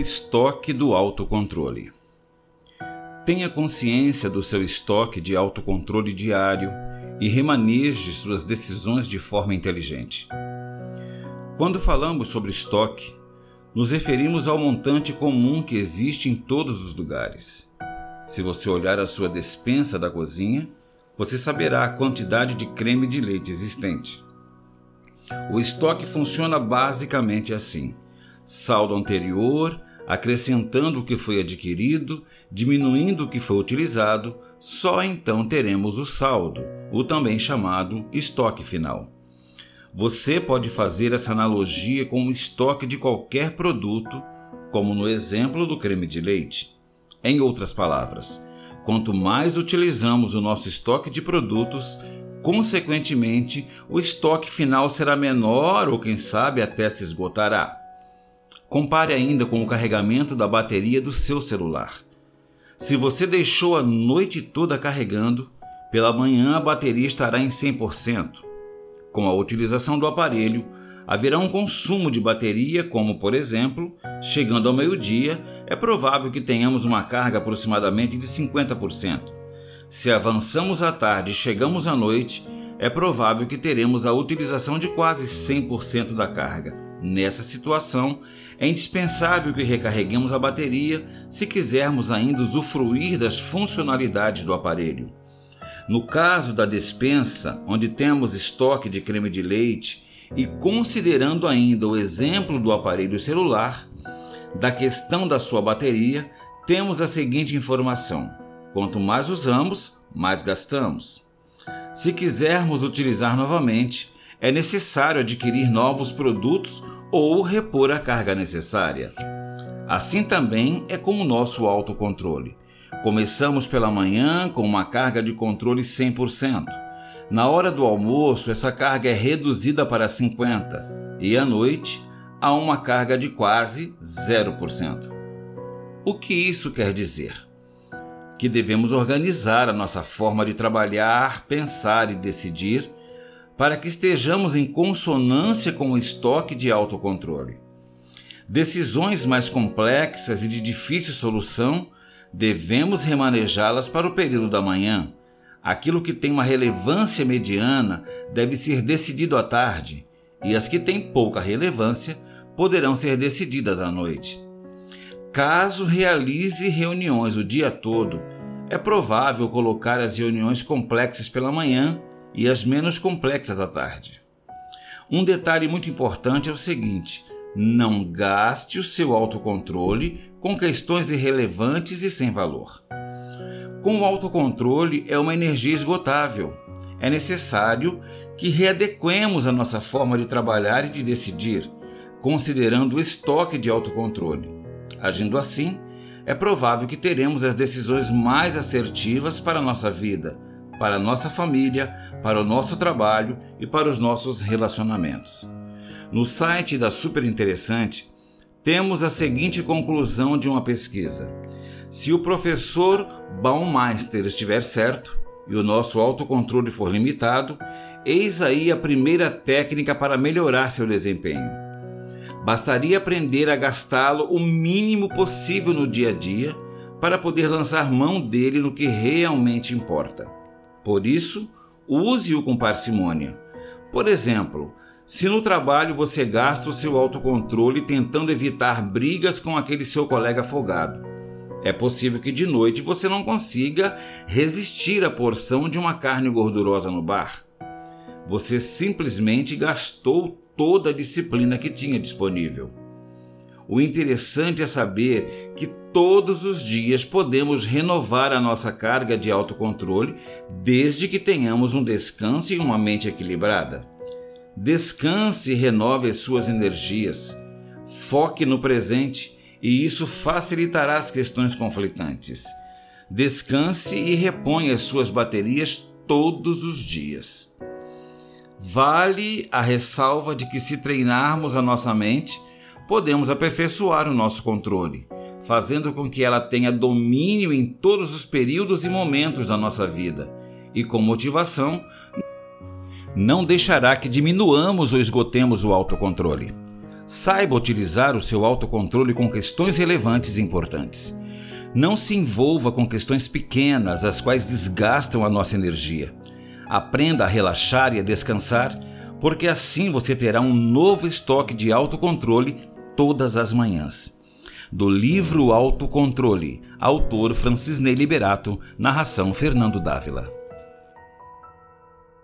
Estoque do autocontrole. Tenha consciência do seu estoque de autocontrole diário e remaneje suas decisões de forma inteligente. Quando falamos sobre estoque, nos referimos ao montante comum que existe em todos os lugares. Se você olhar a sua despensa da cozinha, você saberá a quantidade de creme de leite existente. O estoque funciona basicamente assim: saldo anterior, acrescentando o que foi adquirido, diminuindo o que foi utilizado, só então teremos o saldo, o também chamado estoque final. Você pode fazer essa analogia com o estoque de qualquer produto, como no exemplo do creme de leite. Em outras palavras, quanto mais utilizamos o nosso estoque de produtos, consequentemente, o estoque final será menor ou, quem sabe, até se esgotará. Compare ainda com o carregamento da bateria do seu celular. Se você deixou a noite toda carregando, pela manhã a bateria estará em 100%. Com a utilização do aparelho, haverá um consumo de bateria, como por exemplo, chegando ao meio-dia, é provável que tenhamos uma carga aproximadamente de 50%. Se avançamos à tarde e chegamos à noite, é provável que teremos a utilização de quase 100% da carga. Nessa situação, é indispensável que recarreguemos a bateria se quisermos ainda usufruir das funcionalidades do aparelho. No caso da despensa, onde temos estoque de creme de leite, e considerando ainda o exemplo do aparelho celular, da questão da sua bateria, temos a seguinte informação: quanto mais usamos, mais gastamos. Se quisermos utilizar novamente, é necessário adquirir novos produtos ou repor a carga necessária. Assim também é com o nosso autocontrole. Começamos pela manhã com uma carga de controle 100%. Na hora do almoço, essa carga é reduzida para 50% e à noite, a uma carga de quase 0%. O que isso quer dizer? Que devemos organizar a nossa forma de trabalhar, pensar e decidir para que estejamos em consonância com o estoque de autocontrole. Decisões mais complexas e de difícil solução devemos remanejá-las para o período da manhã. Aquilo que tem uma relevância mediana deve ser decidido à tarde, e as que têm pouca relevância poderão ser decididas à noite. Caso realize reuniões o dia todo, é provável colocar as reuniões complexas pela manhã e as menos complexas à tarde. Um detalhe muito importante é o seguinte: não gaste o seu autocontrole com questões irrelevantes e sem valor. Com o autocontrole é uma energia esgotável. É necessário que readequemos a nossa forma de trabalhar e de decidir, considerando o estoque de autocontrole. Agindo assim, é provável que teremos as decisões mais assertivas para a nossa vida, para a nossa família, para o nosso trabalho e para os nossos relacionamentos. No site da Super Interessante, temos a seguinte conclusão de uma pesquisa: se o professor Baumeister estiver certo e o nosso autocontrole for limitado, eis aí a primeira técnica para melhorar seu desempenho. Bastaria aprender a gastá-lo o mínimo possível no dia a dia para poder lançar mão dele no que realmente importa. Por isso, use-o com parcimônia. Por exemplo, se no trabalho você gasta o seu autocontrole tentando evitar brigas com aquele seu colega folgado, é possível que de noite você não consiga resistir à porção de uma carne gordurosa no bar. Você simplesmente gastou toda a disciplina que tinha disponível. O interessante é saber que todos os dias podemos renovar a nossa carga de autocontrole desde que tenhamos um descanso e uma mente equilibrada. Descanse e renove as suas energias. Foque no presente e isso facilitará as questões conflitantes. Descanse e reponha as suas baterias todos os dias. Vale a ressalva de que, se treinarmos a nossa mente, podemos aperfeiçoar o nosso controle, fazendo com que ela tenha domínio em todos os períodos e momentos da nossa vida, e com motivação não deixará que diminuamos ou esgotemos o autocontrole. Saiba utilizar o seu autocontrole com questões relevantes e importantes. Não se envolva com questões pequenas, as quais desgastam a nossa energia. Aprenda a relaxar e a descansar, porque assim você terá um novo estoque de autocontrole todas as manhãs. Do livro Autocontrole, autor Francisney Liberato, narração Fernando Dávila.